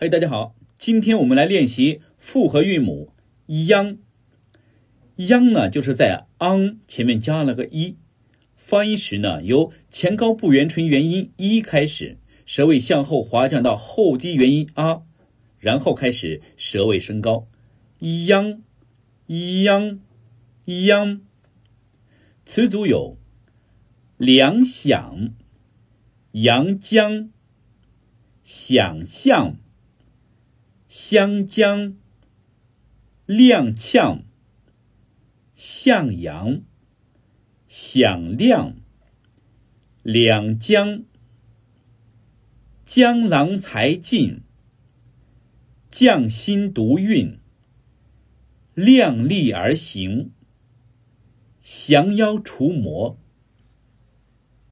嘿，大家好，今天我们来练习复合韵母央。央呢，就是在 ang 前面加了个一，发音时呢，由前高不圆唇元音一开始，舌位向后滑降到后低元音啊，然后开始舌位升高。央，央，央。词组有两想、阳江、想象。湘江、踉跄、向阳、响亮、两江、江郎才尽、匠心独运、量力而行、降妖除魔。